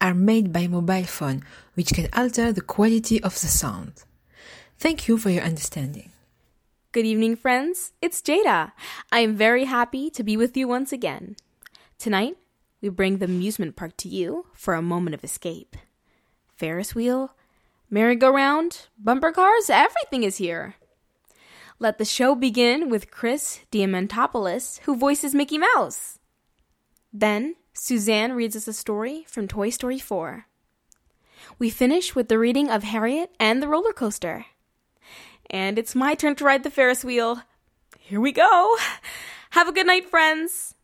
are made by mobile phone, which can alter the quality of the sound. Thank you for your understanding. Good evening, friends. It's Jada. I am very happy to be with you once again. Tonight, we bring the amusement park to you for a moment of escape. Ferris wheel, merry-go-round, bumper cars, everything is here. Let the show begin with Chris Diamantopoulos, who voices Mickey Mouse. Then, Suzanne reads us a story from Toy Story 4. We finish with the reading of Harriet and the roller coaster. And it's my turn to ride the Ferris wheel. Here we go. Have a good night, friends.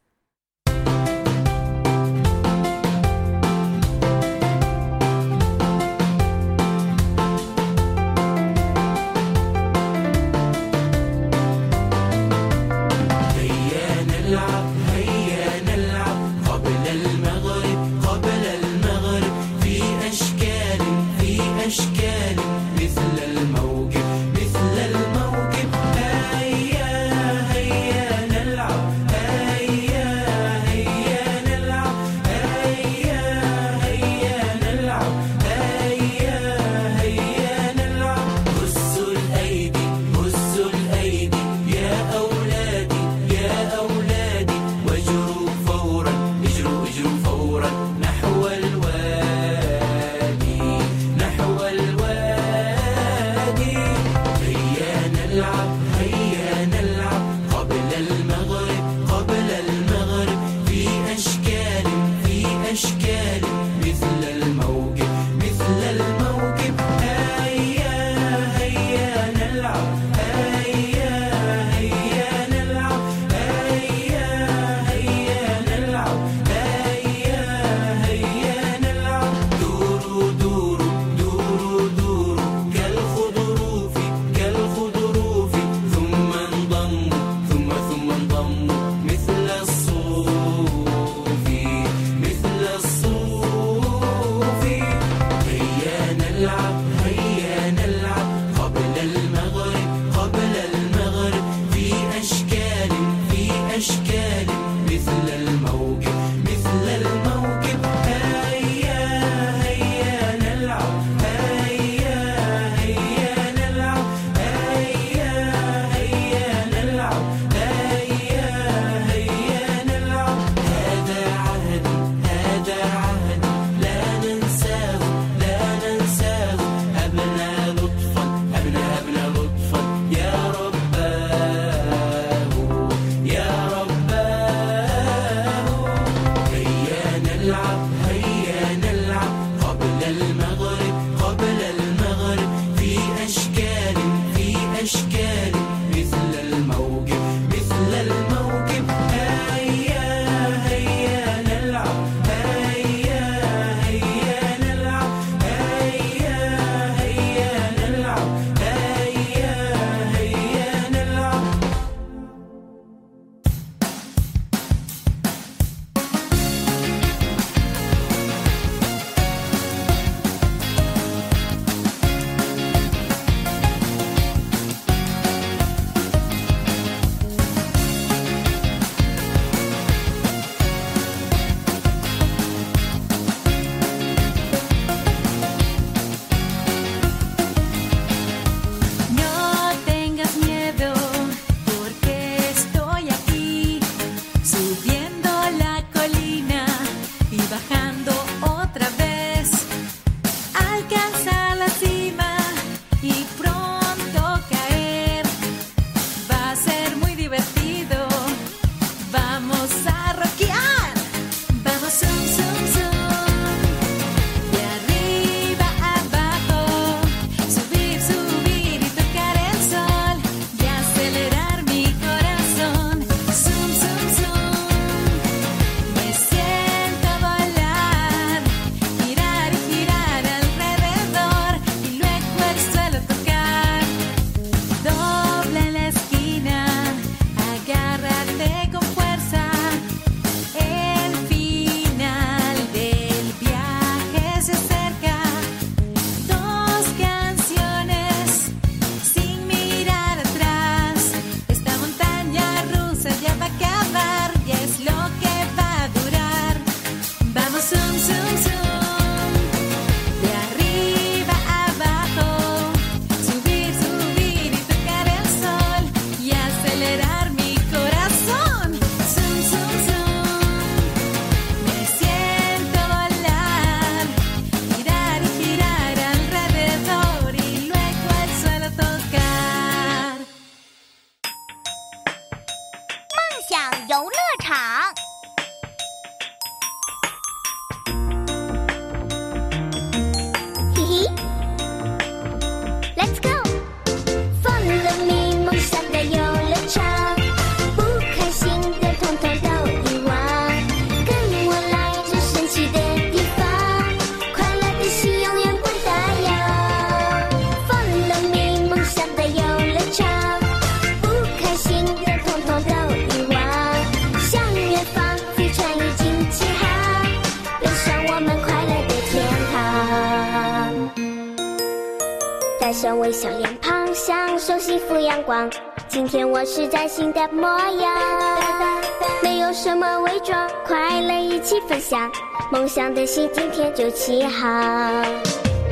微笑脸庞享受幸福阳光。今天我是崭新的模样没有什么伪装快乐一起分享梦想的心今天就启航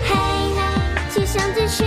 嘿去向最旋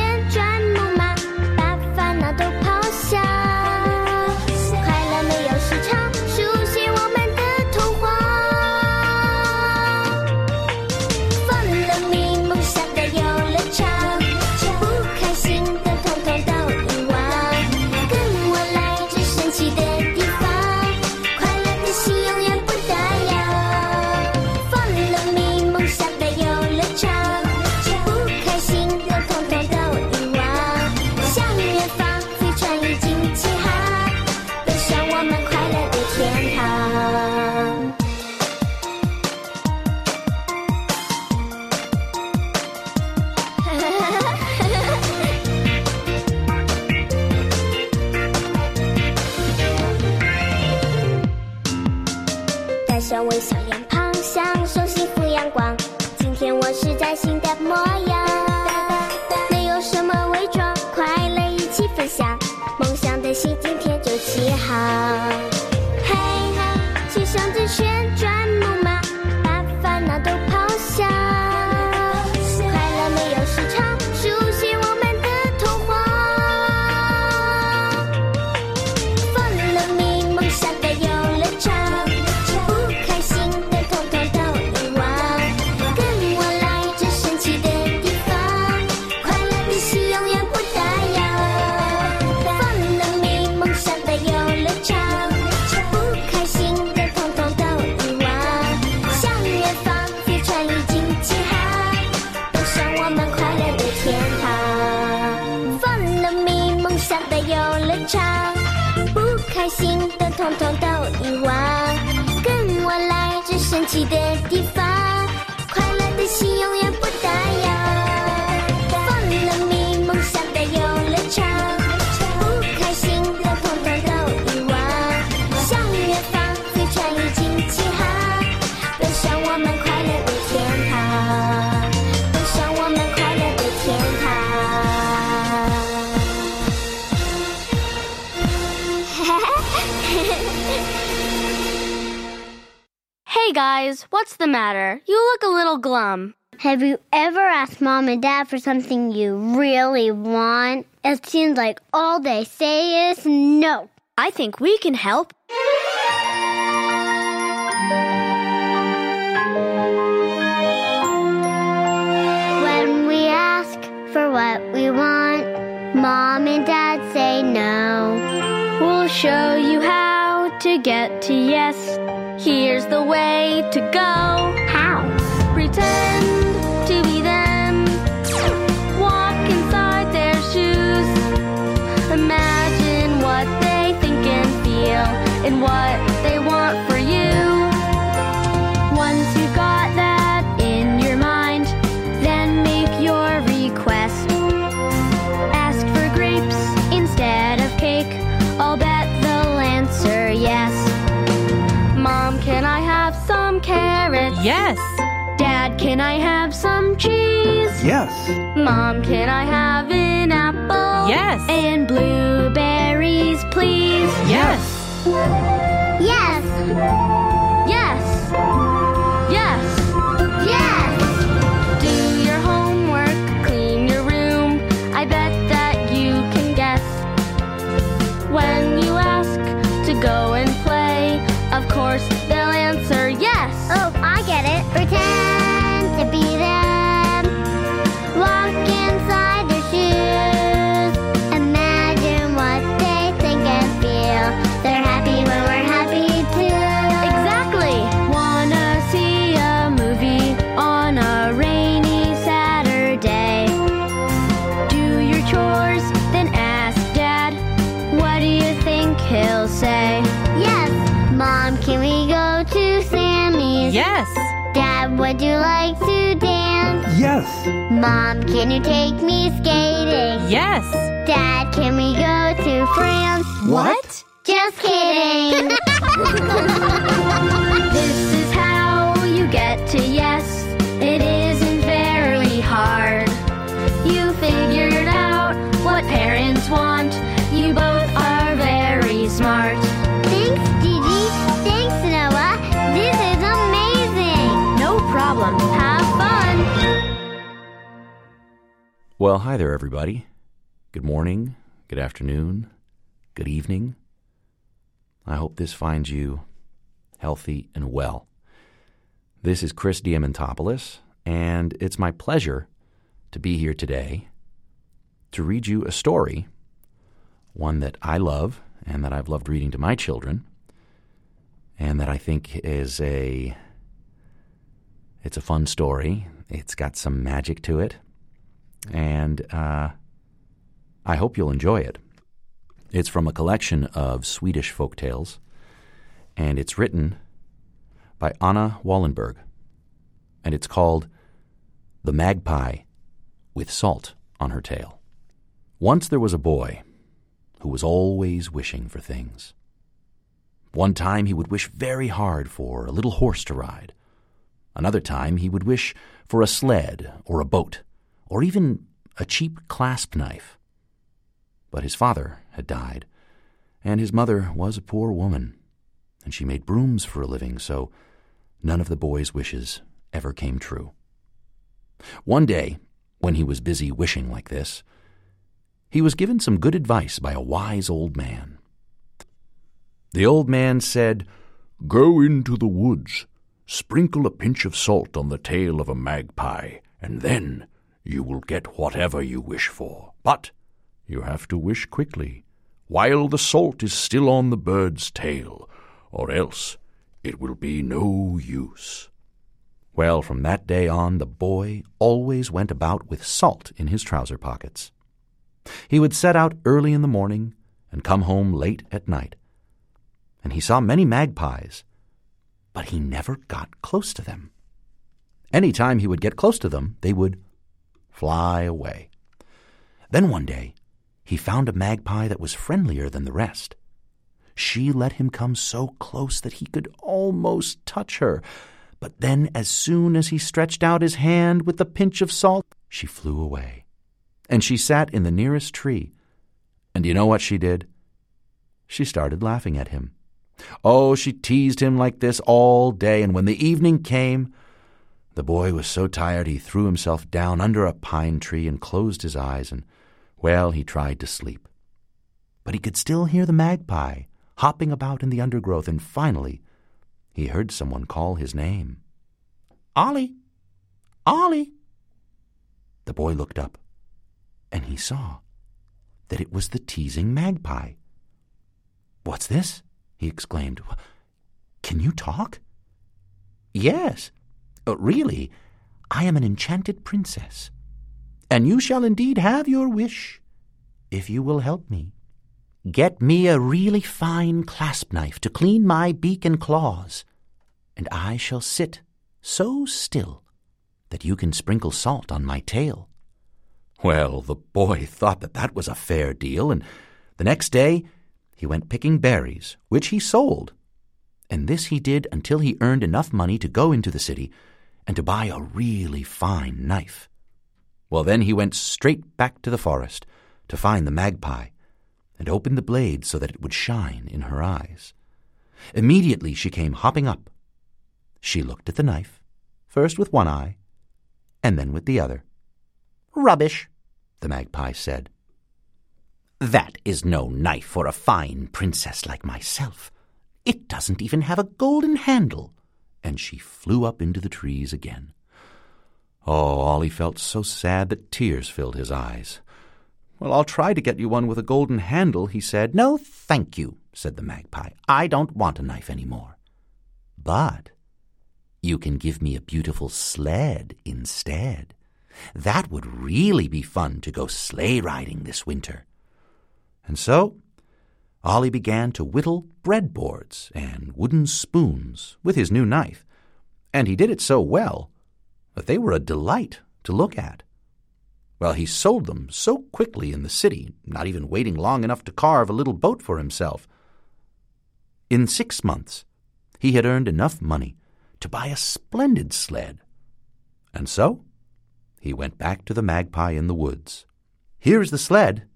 What's the matter? You look a little glum. Have you ever asked mom and dad for something you really want? It seems like all they say is no. I think we can help. When we ask for what we want, mom and dad say no. We'll show you how to get to yes. Here's the way to go. How? Pretend. Yes. Dad, can I have some cheese? Yes. Mom, can I have an apple? Yes. And blueberries, please? Yes. Yes. yes. Mom, can you take me skating? Yes. Dad, can we go to France? What? Just kidding. this is how you get to yes. It isn't very hard. You figured out what parents want. Well, hi there, everybody. Good morning, good afternoon, good evening. I hope this finds you healthy and well. This is Chris Diamantopoulos, and it's my pleasure to be here today to read you a story, one that I love and that I've loved reading to my children, and that I think is a it's a fun story. It's got some magic to it, and uh, I hope you'll enjoy it. It's from a collection of Swedish folk tales, and it's written by Anna Wahlenberg, and it's called The Magpie with Salt on Her Tail. Once there was a boy who was always wishing for things. One time he would wish very hard for a little horse to ride. Another time he would wish for a sled or a boat, or even a cheap clasp knife. But his father had died, and his mother was a poor woman, and she made brooms for a living, so none of the boy's wishes ever came true. One day, when he was busy wishing like this, he was given some good advice by a wise old man. The old man said, Go into the woods, sprinkle a pinch of salt on the tail of a magpie, and then you will get whatever you wish for. But you have to wish quickly, while the salt is still on the bird's tail, or else it will be no use. Well, from that day on, the boy always went about with salt in his trouser pockets. He would set out early in the morning and come home late at night. And he saw many magpies, but he never got close to them. Any time he would get close to them, they would fly away. Then one day, he found a magpie that was friendlier than the rest. She let him come so close that he could almost touch her. But then, as soon as he stretched out his hand with a pinch of salt, she flew away and she sat in the nearest tree. And you know what she did? She started laughing at him. Oh, she teased him like this all day, and when the evening came, the boy was so tired he threw himself down under a pine tree and closed his eyes, and, well, he tried to sleep. But he could still hear the magpie hopping about in the undergrowth, and finally he heard someone call his name. Ollie! Ollie! The boy looked up and he saw that it was the teasing magpie. What's this? he exclaimed. Can you talk? Yes, uh, really. I am an enchanted princess, and you shall indeed have your wish if you will help me. Get me a really fine clasp knife to clean my beak and claws, and I shall sit so still that you can sprinkle salt on my tail. Well, the boy thought that that was a fair deal, and the next day he went picking berries, which he sold. And this he did until he earned enough money to go into the city and to buy a really fine knife. Well, then he went straight back to the forest to find the magpie and opened the blade so that it would shine in her eyes. Immediately she came hopping up. She looked at the knife, first with one eye, and then with the other. Rubbish, the magpie said. That is no knife for a fine princess like myself. It doesn't even have a golden handle. And she flew up into the trees again. Oh, Ollie felt so sad that tears filled his eyes. Well, I'll try to get you one with a golden handle, he said. No, thank you, said the magpie. I don't want a knife any more. But you can give me a beautiful sled instead. That would really be fun to go sleigh riding this winter. And so Ollie began to whittle breadboards and wooden spoons with his new knife, and he did it so well that they were a delight to look at. Well, he sold them so quickly in the city, not even waiting long enough to carve a little boat for himself. In six months, he had earned enough money to buy a splendid sled. And so he went back to the magpie in the woods. Here's the sled,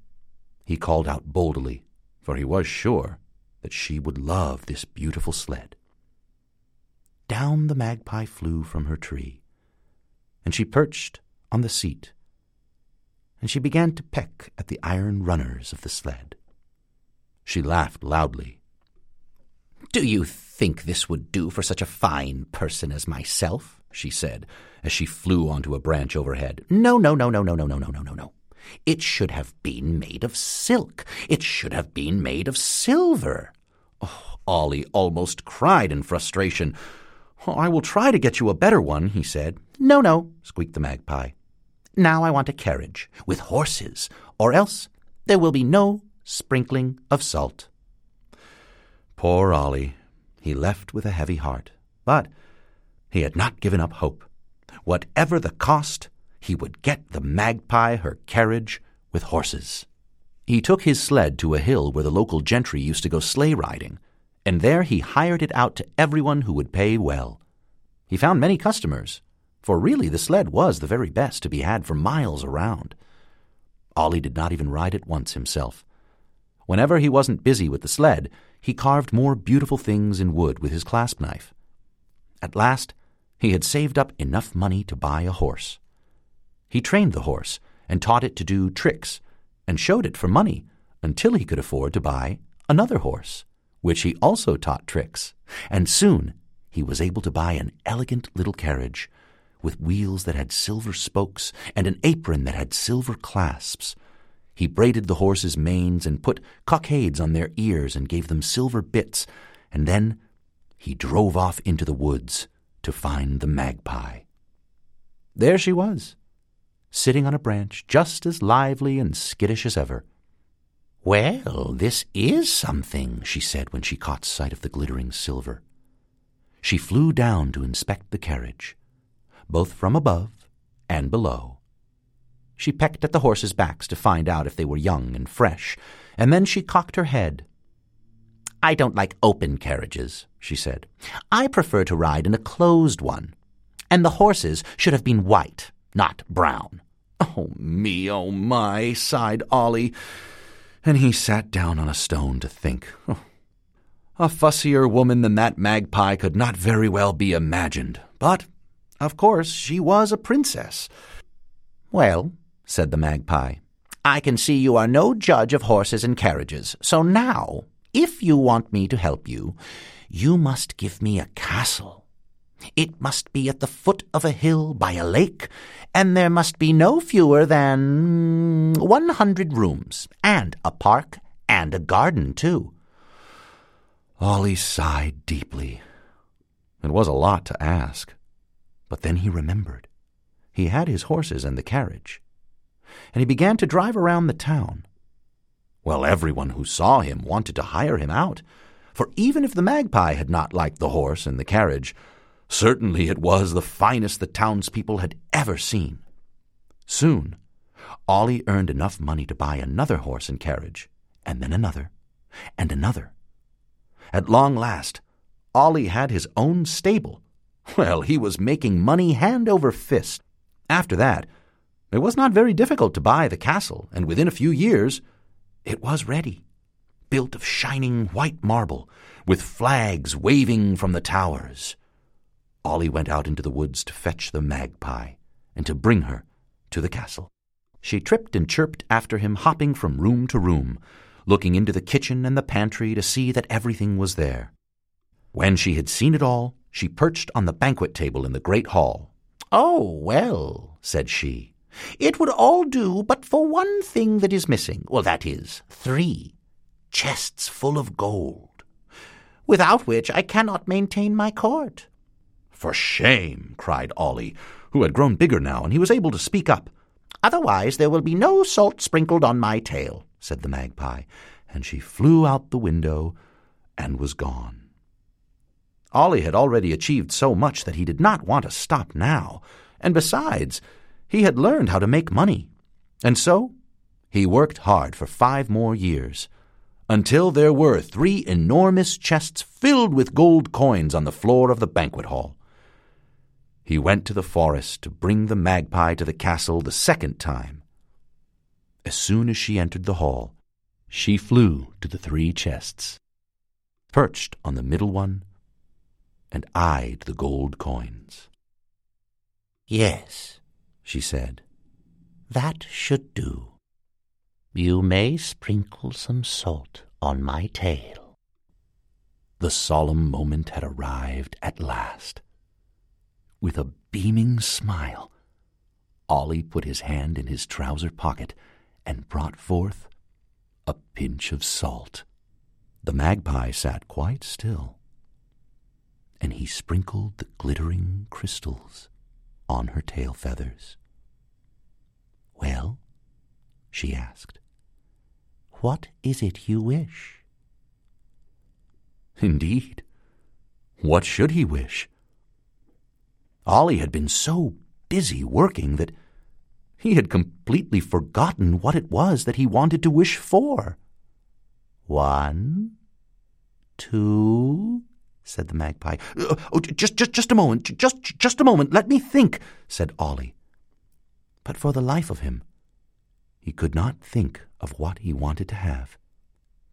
he called out boldly, for he was sure that she would love this beautiful sled. Down the magpie flew from her tree, and she perched on the seat. and she began to peck at the iron runners of the sled. She laughed loudly. Do you think this would do for such a fine person as myself? she said, as she flew onto a branch overhead. No, no, no, no, no, no, no, no, no, no, no. It should have been made of silk. It should have been made of silver. Oh, Ollie almost cried in frustration. Oh, I will try to get you a better one, he said. No, no, squeaked the magpie. Now I want a carriage with horses, or else there will be no sprinkling of salt. Poor Ollie. He left with a heavy heart. But he had not given up hope. Whatever the cost, he would get the magpie her carriage with horses. He took his sled to a hill where the local gentry used to go sleigh riding, and there he hired it out to everyone who would pay well. He found many customers, for really the sled was the very best to be had for miles around. Ollie did not even ride it once himself. Whenever he wasn't busy with the sled, he carved more beautiful things in wood with his clasp knife. At last, he had saved up enough money to buy a horse. He trained the horse and taught it to do tricks and showed it for money until he could afford to buy another horse, which he also taught tricks. And soon he was able to buy an elegant little carriage with wheels that had silver spokes and an apron that had silver clasps. He braided the horses' manes and put cockades on their ears and gave them silver bits, and then he drove off into the woods to find the magpie. There she was, sitting on a branch, just as lively and skittish as ever. Well, this is something, she said when she caught sight of the glittering silver. She flew down to inspect the carriage, both from above and below. She pecked at the horses' backs to find out if they were young and fresh, and then she cocked her head. I don't like open carriages, she said. I prefer to ride in a closed one. And the horses should have been white, not brown. Oh, me, oh, my, sighed Ollie, and he sat down on a stone to think. Oh, a fussier woman than that magpie could not very well be imagined, but, of course, she was a princess. Well, said the magpie, I can see you are no judge of horses and carriages, so now, if you want me to help you, you must give me a castle. It must be at the foot of a hill by a lake, and there must be no fewer than one hundred rooms, and a park, and a garden, too. Ollie sighed deeply. It was a lot to ask. But then he remembered. He had his horses and the carriage. And he began to drive around the town. Well, everyone who saw him wanted to hire him out, for even if the magpie had not liked the horse and the carriage, certainly it was the finest the townspeople had ever seen. Soon, Ollie earned enough money to buy another horse and carriage, and then another, and another. At long last, Ollie had his own stable. Well, he was making money hand over fist. After that, it was not very difficult to buy the castle, and within a few years, it was ready, built of shining white marble, with flags waving from the towers. Ollie went out into the woods to fetch the magpie and to bring her to the castle. She tripped and chirped after him, hopping from room to room, looking into the kitchen and the pantry to see that everything was there. When she had seen it all, she perched on the banquet table in the great hall. Oh, well, said she, it would all do but for one thing that is missing. Well, that is, three chests full of gold, without which I cannot maintain my court. For shame, cried Ollie, who had grown bigger now, and he was able to speak up. Otherwise there will be no salt sprinkled on my tail, said the magpie, and she flew out the window and was gone. Ollie had already achieved so much that he did not want to stop now, and besides, he had learned how to make money. And so he worked hard for five more years, until there were three enormous chests filled with gold coins on the floor of the banquet hall. He went to the forest to bring the magpie to the castle the second time. As soon as she entered the hall, she flew to the three chests, perched on the middle one, and eyed the gold coins. Yes, she said, That should do. You may sprinkle some salt on my tail. The solemn moment had arrived at last. With a beaming smile, Ollie put his hand in his trouser pocket and brought forth a pinch of salt. The magpie sat quite still, and he sprinkled the glittering crystals on her tail feathers. Well, she asked, what is it you wish? Indeed, what should he wish? Ollie had been so busy working that he had completely forgotten what it was that he wanted to wish for. One, two, said the magpie. Oh, just, just, just a moment, just, just a moment. Let me think, said Ollie. But for the life of him, he could not think of what he wanted to have.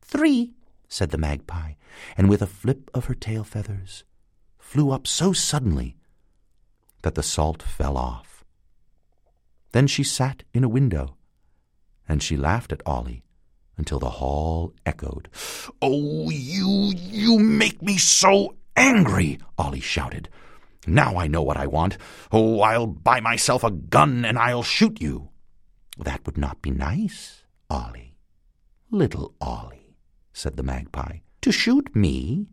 Three, said the magpie, and with a flip of her tail feathers, flew up so suddenly that the salt fell off. Then she sat in a window, and she laughed at Ollie until the hall echoed. Oh, you, you make me so angry, Ollie shouted. Now I know what I want. Oh, I'll buy myself a gun and I'll shoot you. That would not be nice, Ollie. Little Ollie, said the magpie, to shoot me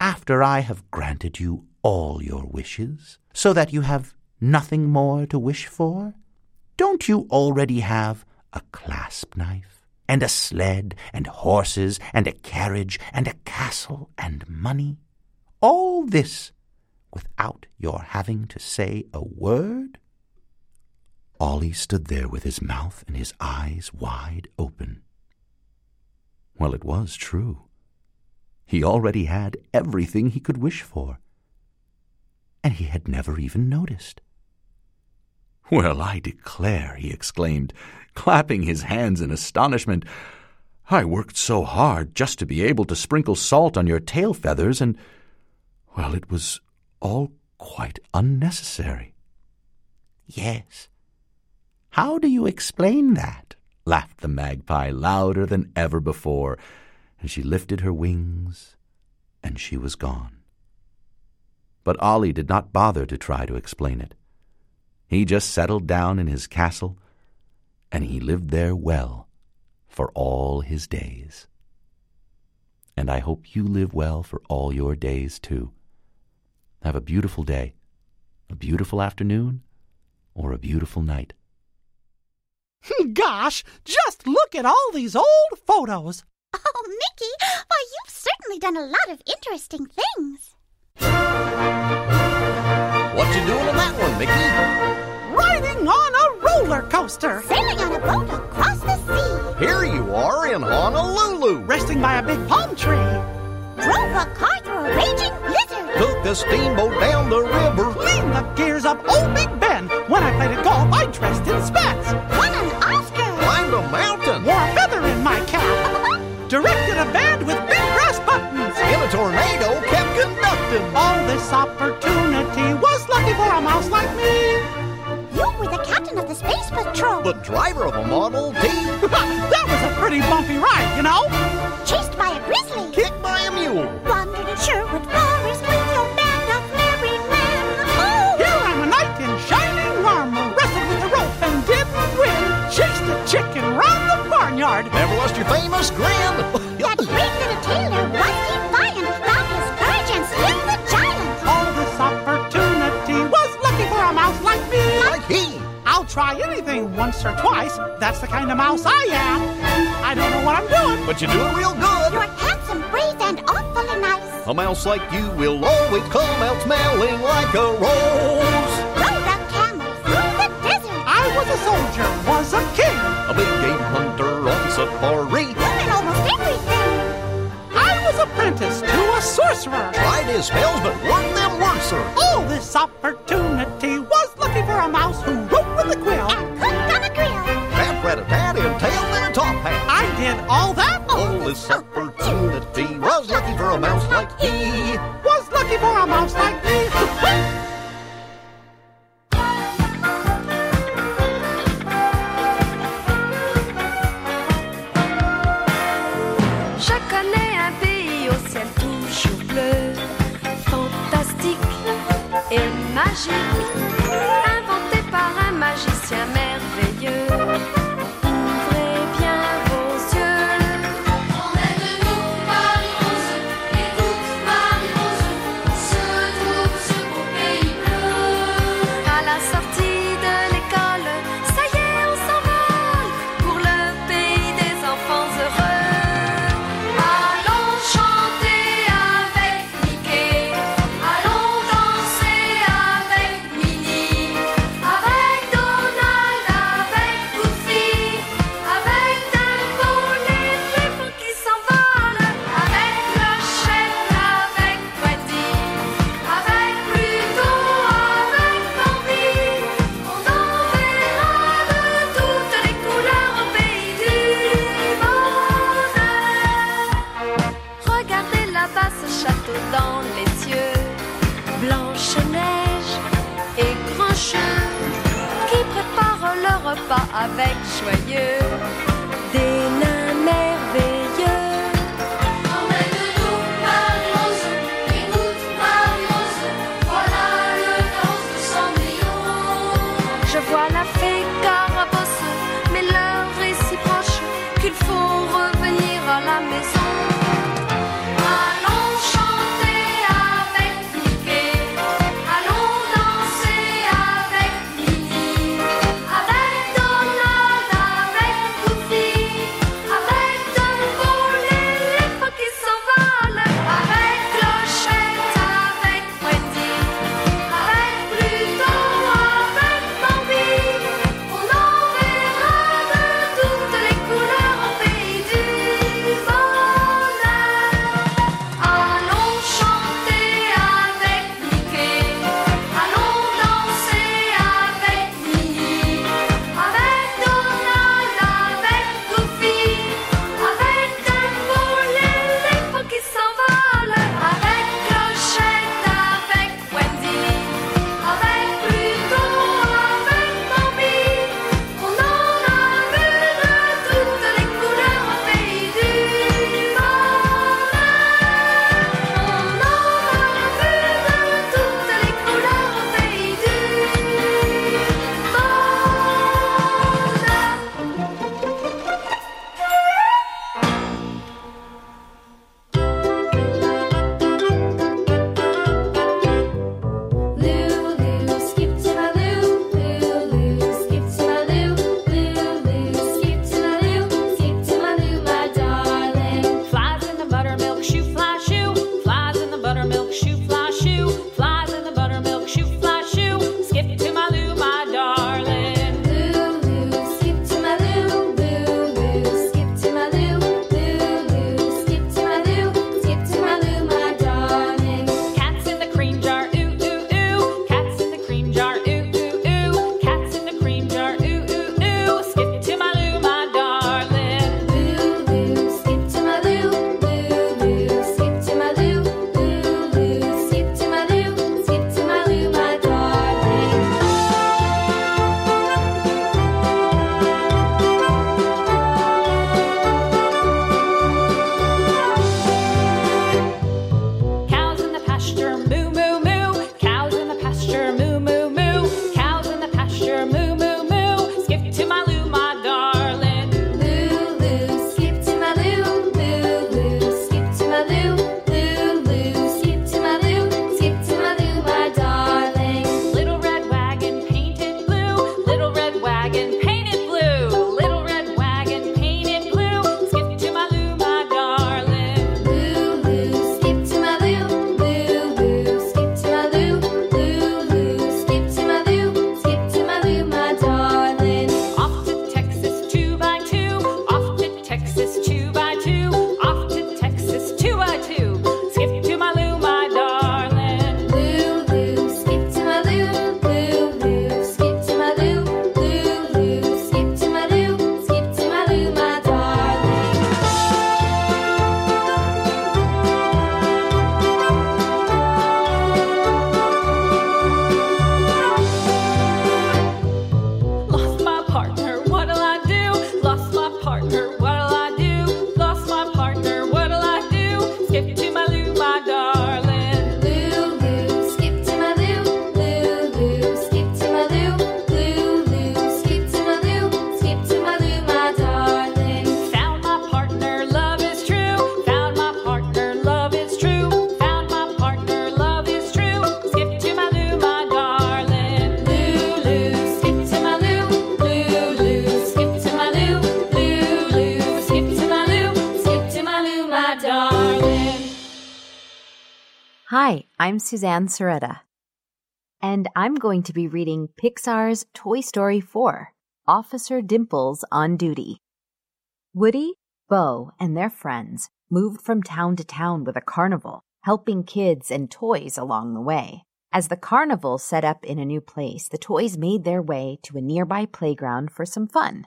after I have granted you all your wishes, so that you have nothing more to wish for? Don't you already have a clasp knife, and a sled, and horses, and a carriage, and a castle, and money? All this without your having to say a word? Ollie stood there with his mouth and his eyes wide open. Well, it was true. He already had everything he could wish for, and he had never even noticed. Well, I declare, he exclaimed, clapping his hands in astonishment. I worked so hard just to be able to sprinkle salt on your tail feathers, and, well, it was all quite unnecessary. Yes. How do you explain that? laughed the magpie louder than ever before, and she lifted her wings, and she was gone. But Ollie did not bother to try to explain it. He just settled down in his castle, and he lived there well for all his days. And I hope you live well for all your days, too. Have a beautiful day, a beautiful afternoon, or a beautiful night. Gosh, just look at all these old photos. Oh, Mickey, why, you've certainly done a lot of interesting things. What you doing on that one, Mickey? Riding on a roller coaster. Sailing on a boat across the sea. Here you are in Honolulu. Resting by a big palm tree. Drove a car through a raging blizzard. Took a steamboat down the river. Cleaned the gears of Old Big Ben. When I played at golf, I dressed in spats. Won an Oscar. This opportunity was lucky for a mouse like me. You were the captain of the Space Patrol. The driver of a Model T. that was a pretty bumpy ride, you know. Chased by a grizzly. Kicked by a mule. Wandered in Sherwood Forest try once or twice. That's the kind of mouse I am. I don't know what I'm doing. But you're doing real good. You're handsome, brave, and awfully nice. A mouse like you will always come out smelling like a rose. Rode a camel through the desert. I was a soldier, was a king. A big game hunter on safari. Learning almost everything. I was apprenticed to a sorcerer. Tried his spells, but worked them worser. All this opportunity was lucky for a mouse who hat. I did all that. All this opportunity was lucky for a mouse like he. Was lucky for a mouse like I'm Suzanne Soretta. And I'm going to be reading Pixar's Toy Story 4 Officer Dimples on Duty. Woody, Bo, and their friends moved from town to town with a carnival, helping kids and toys along the way. As the carnival set up in a new place, the toys made their way to a nearby playground for some fun.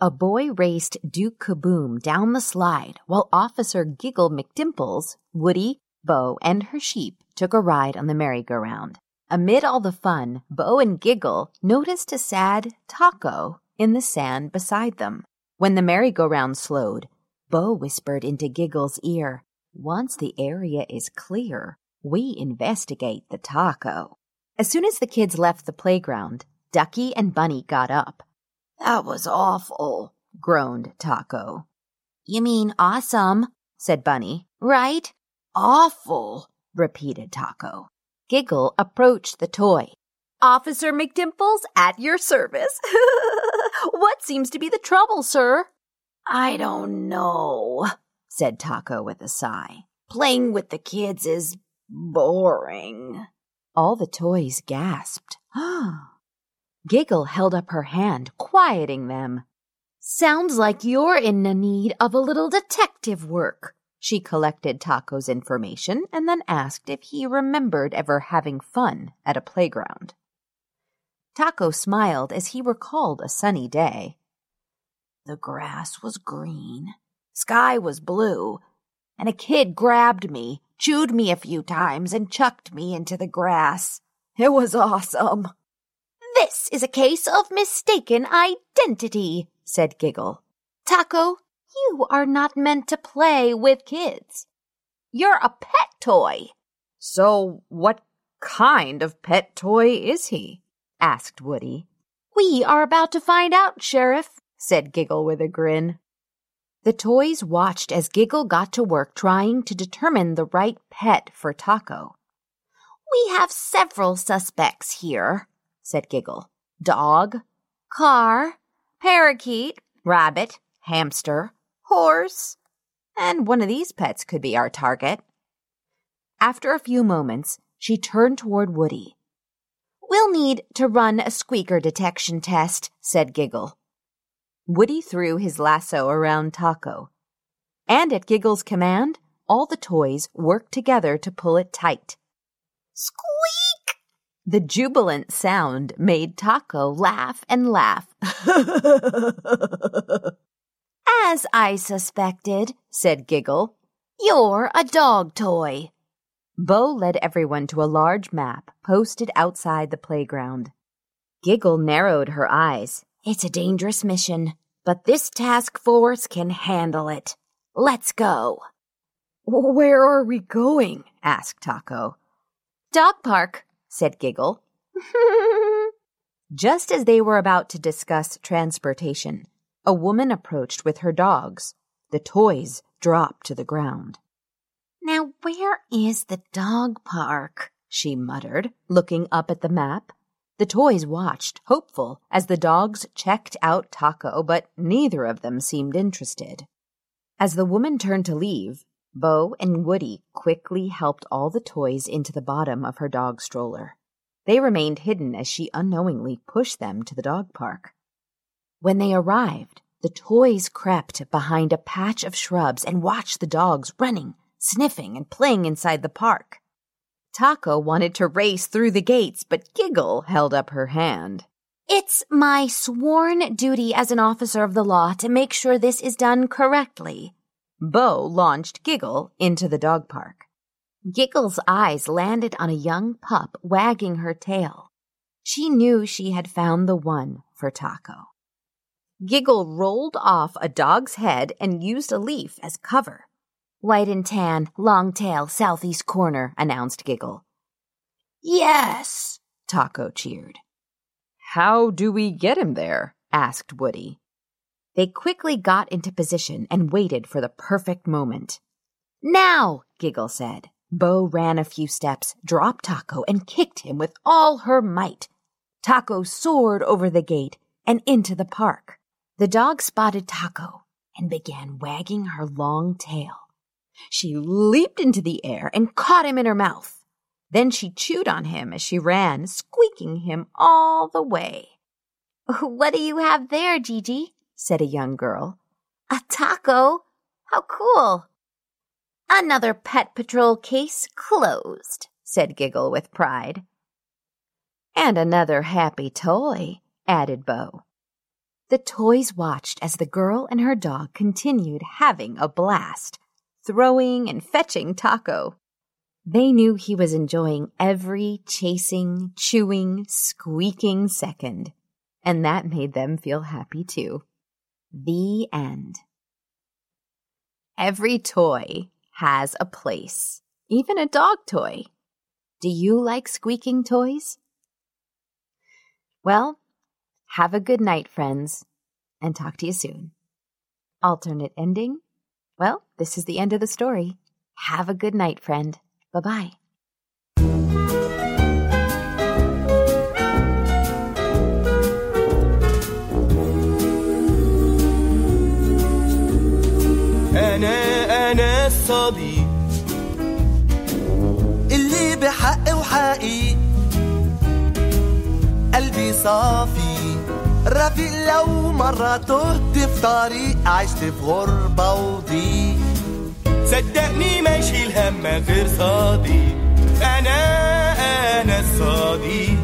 A boy raced Duke Kaboom down the slide while Officer Giggle McDimples, Woody, Bo, and her sheep took a ride on the merry-go-round. Amid all the fun, Bo and Giggle noticed a sad taco in the sand beside them. When the merry-go-round slowed, Bo whispered into Giggle's ear, Once the area is clear, we investigate the taco. As soon as the kids left the playground, Ducky and Bunny got up. That was awful, groaned Taco. You mean awesome, said Bunny. Right? Awful, repeated Taco. Giggle approached the toy. Officer McDimples at your service. what seems to be the trouble, sir? I don't know, said Taco with a sigh. Playing with the kids is boring. All the toys gasped. Giggle held up her hand, quieting them. Sounds like you're in the need of a little detective work. She collected Taco's information and then asked if he remembered ever having fun at a playground. Taco smiled as he recalled a sunny day. The grass was green, sky was blue, and a kid grabbed me, chewed me a few times, and chucked me into the grass. It was awesome. This is a case of mistaken identity, said Giggle. Taco, you are not meant to play with kids. You're a pet toy. So, what kind of pet toy is he? asked Woody. We are about to find out, Sheriff, said Giggle with a grin. The toys watched as Giggle got to work trying to determine the right pet for Taco. We have several suspects here, said Giggle. Dog, car, parakeet, rabbit, hamster, horse, and one of these pets could be our target. After a few moments, she turned toward Woody. We'll need to run a squeaker detection test, said Giggle. Woody threw his lasso around Taco. And at Giggle's command, all the toys worked together to pull it tight. Squeak! The jubilant sound made Taco laugh and laugh. As I suspected, said Giggle, you're a dog toy. Bo led everyone to a large map posted outside the playground. Giggle narrowed her eyes. It's a dangerous mission, but this task force can handle it. Let's go. Where are we going? asked Taco. Dog park, said Giggle. Just as they were about to discuss transportation, a woman approached with her dogs. The toys dropped to the ground. Now, where is the dog park? she muttered, looking up at the map. The toys watched, hopeful, as the dogs checked out Taco, but neither of them seemed interested. As the woman turned to leave, Bo and Woody quickly helped all the toys into the bottom of her dog stroller. They remained hidden as she unknowingly pushed them to the dog park. When they arrived, the toys crept behind a patch of shrubs and watched the dogs running, sniffing, and playing inside the park. Taco wanted to race through the gates, but Giggle held up her hand. It's my sworn duty as an officer of the law to make sure this is done correctly. Bo launched Giggle into the dog park. Giggle's eyes landed on a young pup wagging her tail. She knew she had found the one for Taco. Giggle rolled off a dog's head and used a leaf as cover. White and tan, long tail, southeast corner, announced Giggle. Yes, Taco cheered. How do we get him there? asked Woody. They quickly got into position and waited for the perfect moment. Now, Giggle said. Bo ran a few steps, dropped Taco, and kicked him with all her might. Taco soared over the gate and into the park. The dog spotted Taco and began wagging her long tail. She leaped into the air and caught him in her mouth. Then she chewed on him as she ran, squeaking him all the way. What do you have there, Gigi? said a young girl. A taco? How cool! Another Pet Patrol case closed, said Giggle with pride. And another happy toy, added Bo. The toys watched as the girl and her dog continued having a blast, throwing and fetching Taco. They knew he was enjoying every chasing, chewing, squeaking second, and that made them feel happy too. The end. Every toy has a place, even a dog toy. Do you like squeaking toys? Well, have a good night, friends, and talk to you soon. Alternate ending? Well, this is the end of the story. Have a good night, friend. Bye bye. أنا أنا الصديق اللي بحق وحقيق قلبي صافي رفيق لو مرة تهت في طريق عشت في غربة وضيق. صدقني ما يشيل هم غير صديق أنا أنا الصديق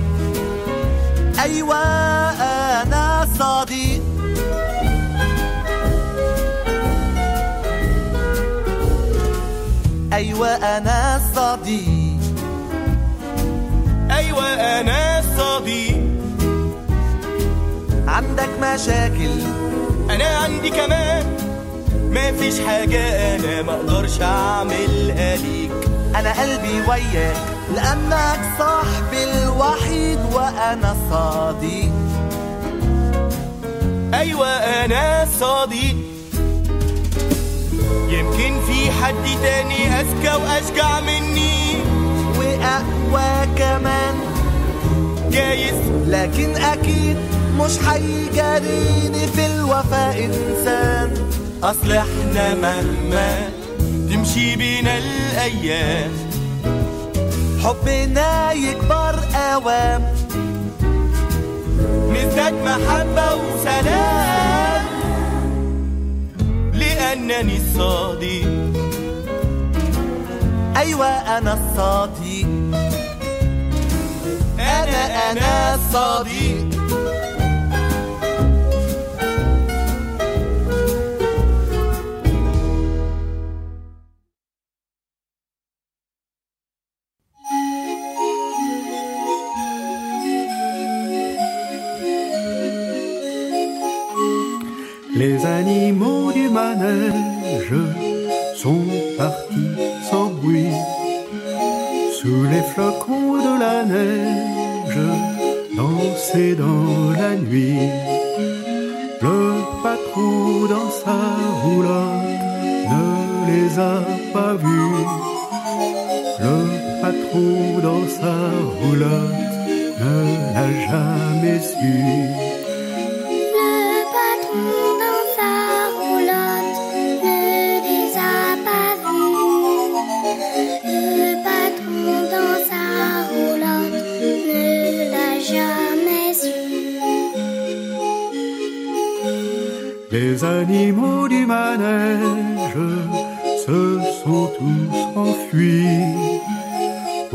أيوة أنا الصديق أيوة أنا الصديق أيوة أنا الصديق عندك مشاكل؟ أنا عندي كمان. مفيش حاجة أنا مقدرش أعملها ليك. أنا قلبي وياك لأنك صاحبي الوحيد وأنا صديق. أيوه أنا صديق. يمكن في حد تاني أذكى وأشجع مني. وأقوى كمان. جايز لكن أكيد مش هيجاريني في الوفاء إنسان. أصل إحنا مهما تمشي بينا الأيام حبنا يكبر أوام. نزداد محبة وسلام. لأنني الصادق. أيوه أنا الصادق. أنا أنا الصديق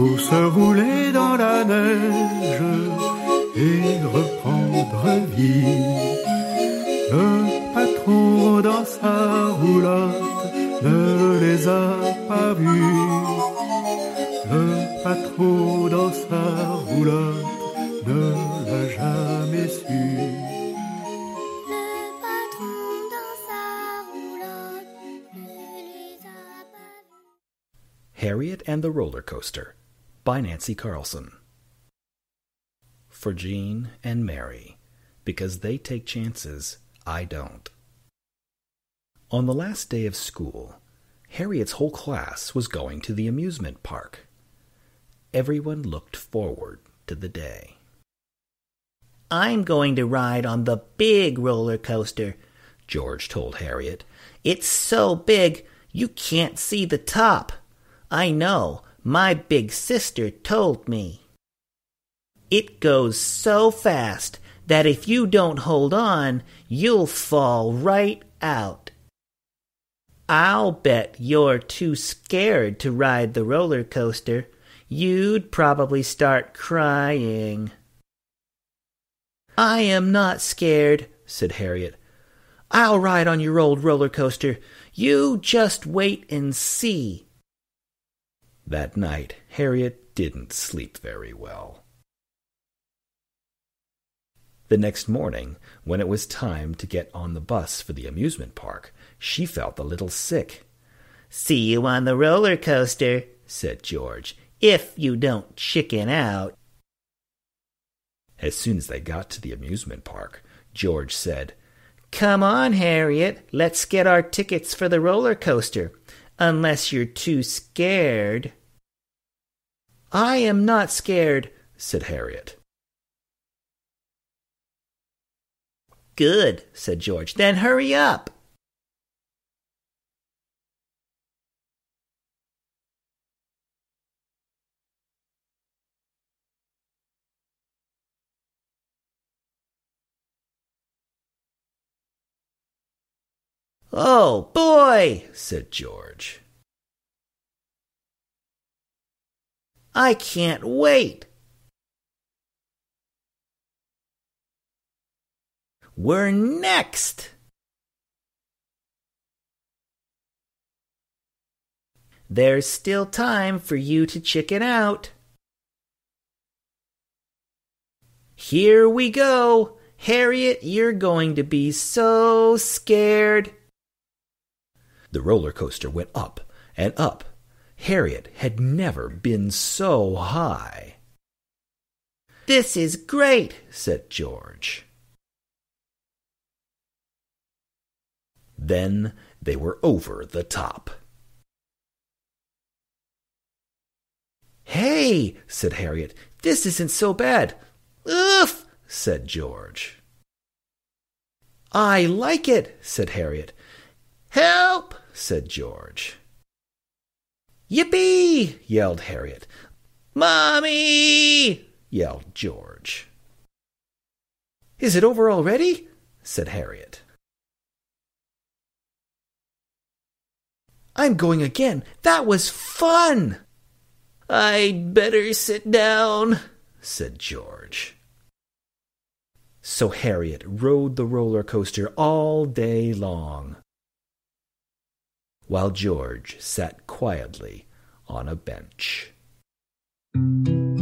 pour se rouler dans la neige et reprendre vie. Le patron dans sa roulotte ne les a pas vus. Le patron dans sa roulotte ne l'a jamais su. Le patron dans sa roulotte ne les a pas Harriet and the Roller Coaster by Nancy Carlson. For Jean and Mary, because they take chances, I don't. On the last day of school, Harriet's whole class was going to the amusement park. Everyone looked forward to the day. I'm going to ride on the big roller coaster, George told Harriet. It's so big, you can't see the top. I know, My big sister told me. It goes so fast that if you don't hold on, you'll fall right out. I'll bet you're too scared to ride the roller coaster. You'd probably start crying. I am not scared, said Harriet. I'll ride on your old roller coaster. You just wait and see. That night, Harriet didn't sleep very well. The next morning, when it was time to get on the bus for the amusement park, she felt a little sick. See you on the roller coaster, said George, if you don't chicken out. As soon as they got to the amusement park, George said, Come on, Harriet, let's get our tickets for the roller coaster, unless you're too scared. I am not scared, said Harriet. Good, said George. Then hurry up. Oh, boy, said George. I can't wait. We're next. There's still time for you to chicken out. Here we go. Harriet, you're going to be so scared. The roller coaster went up and up. Harriet had never been so high. This is great, said George. Then they were over the top. Hey, said Harriet, this isn't so bad. Oof, said George. I like it, said Harriet. Help, said George. Yippee! yelled Harriet. Mommy! yelled George. Is it over already? said Harriet. I'm going again. That was fun. I'd better sit down, said George. So Harriet rode the roller coaster all day long, while George sat quietly on a bench. It's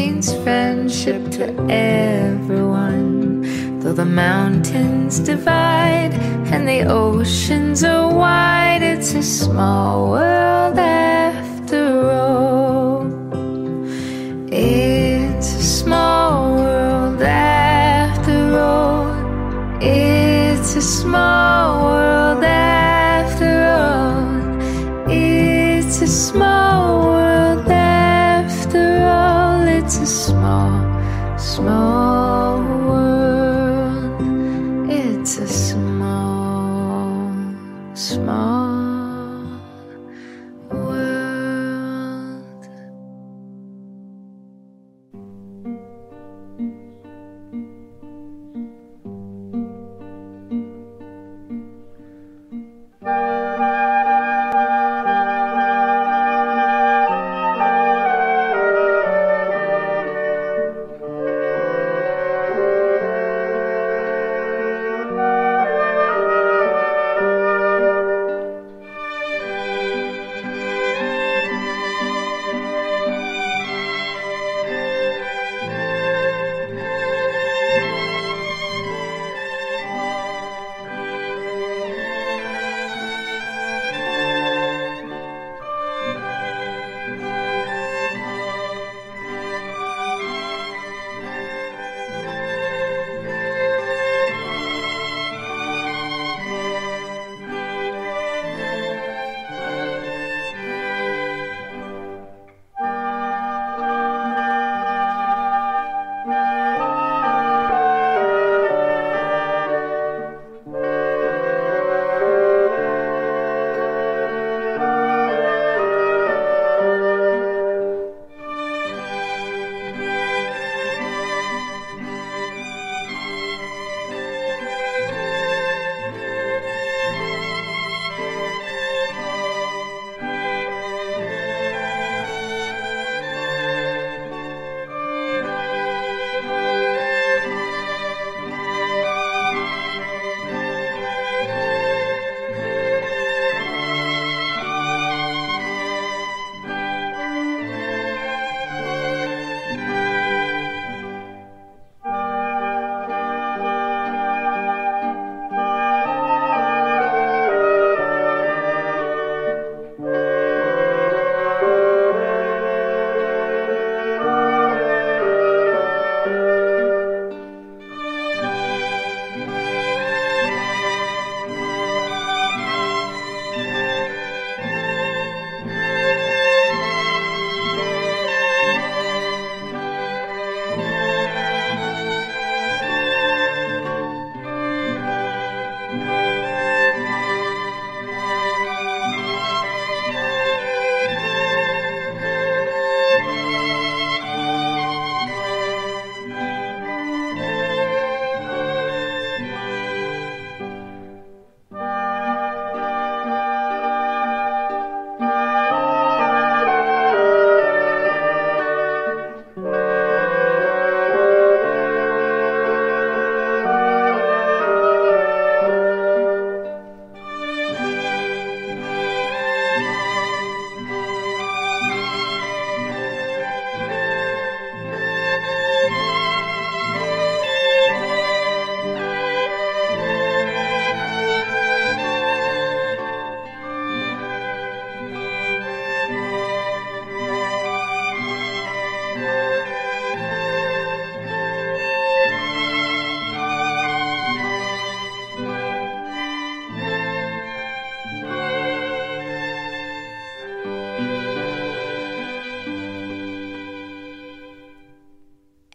means friendship to everyone. Though the mountains divide and the oceans are wide, it's a small world after all.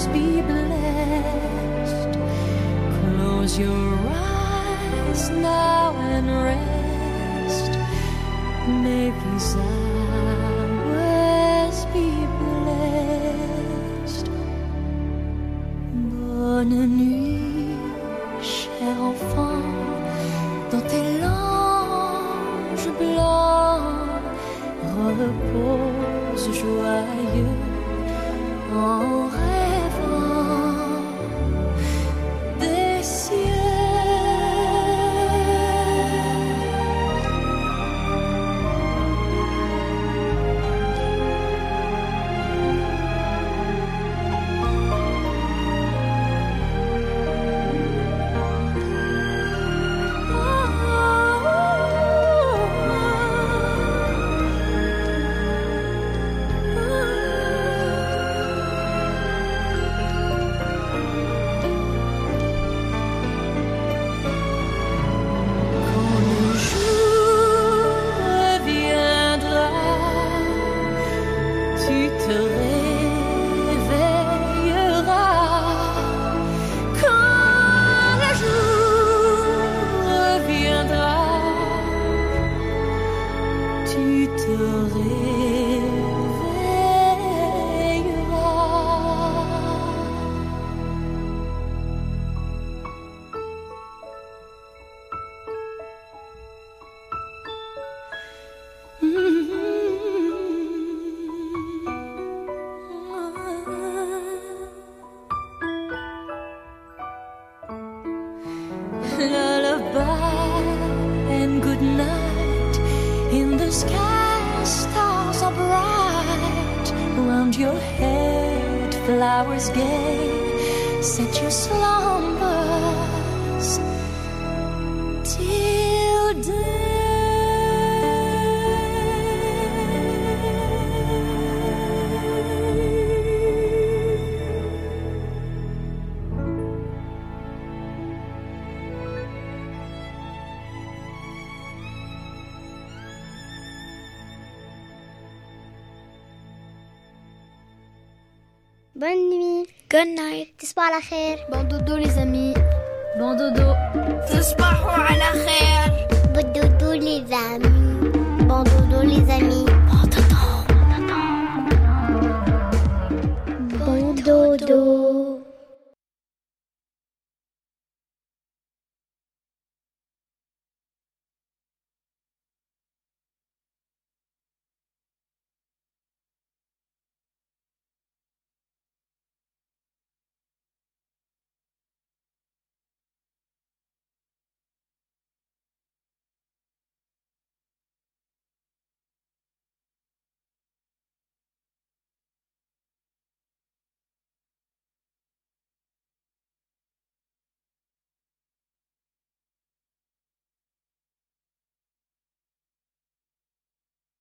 hours be blessed. Close your eyes now and rest. May these hours be blessed. Bonne nuit,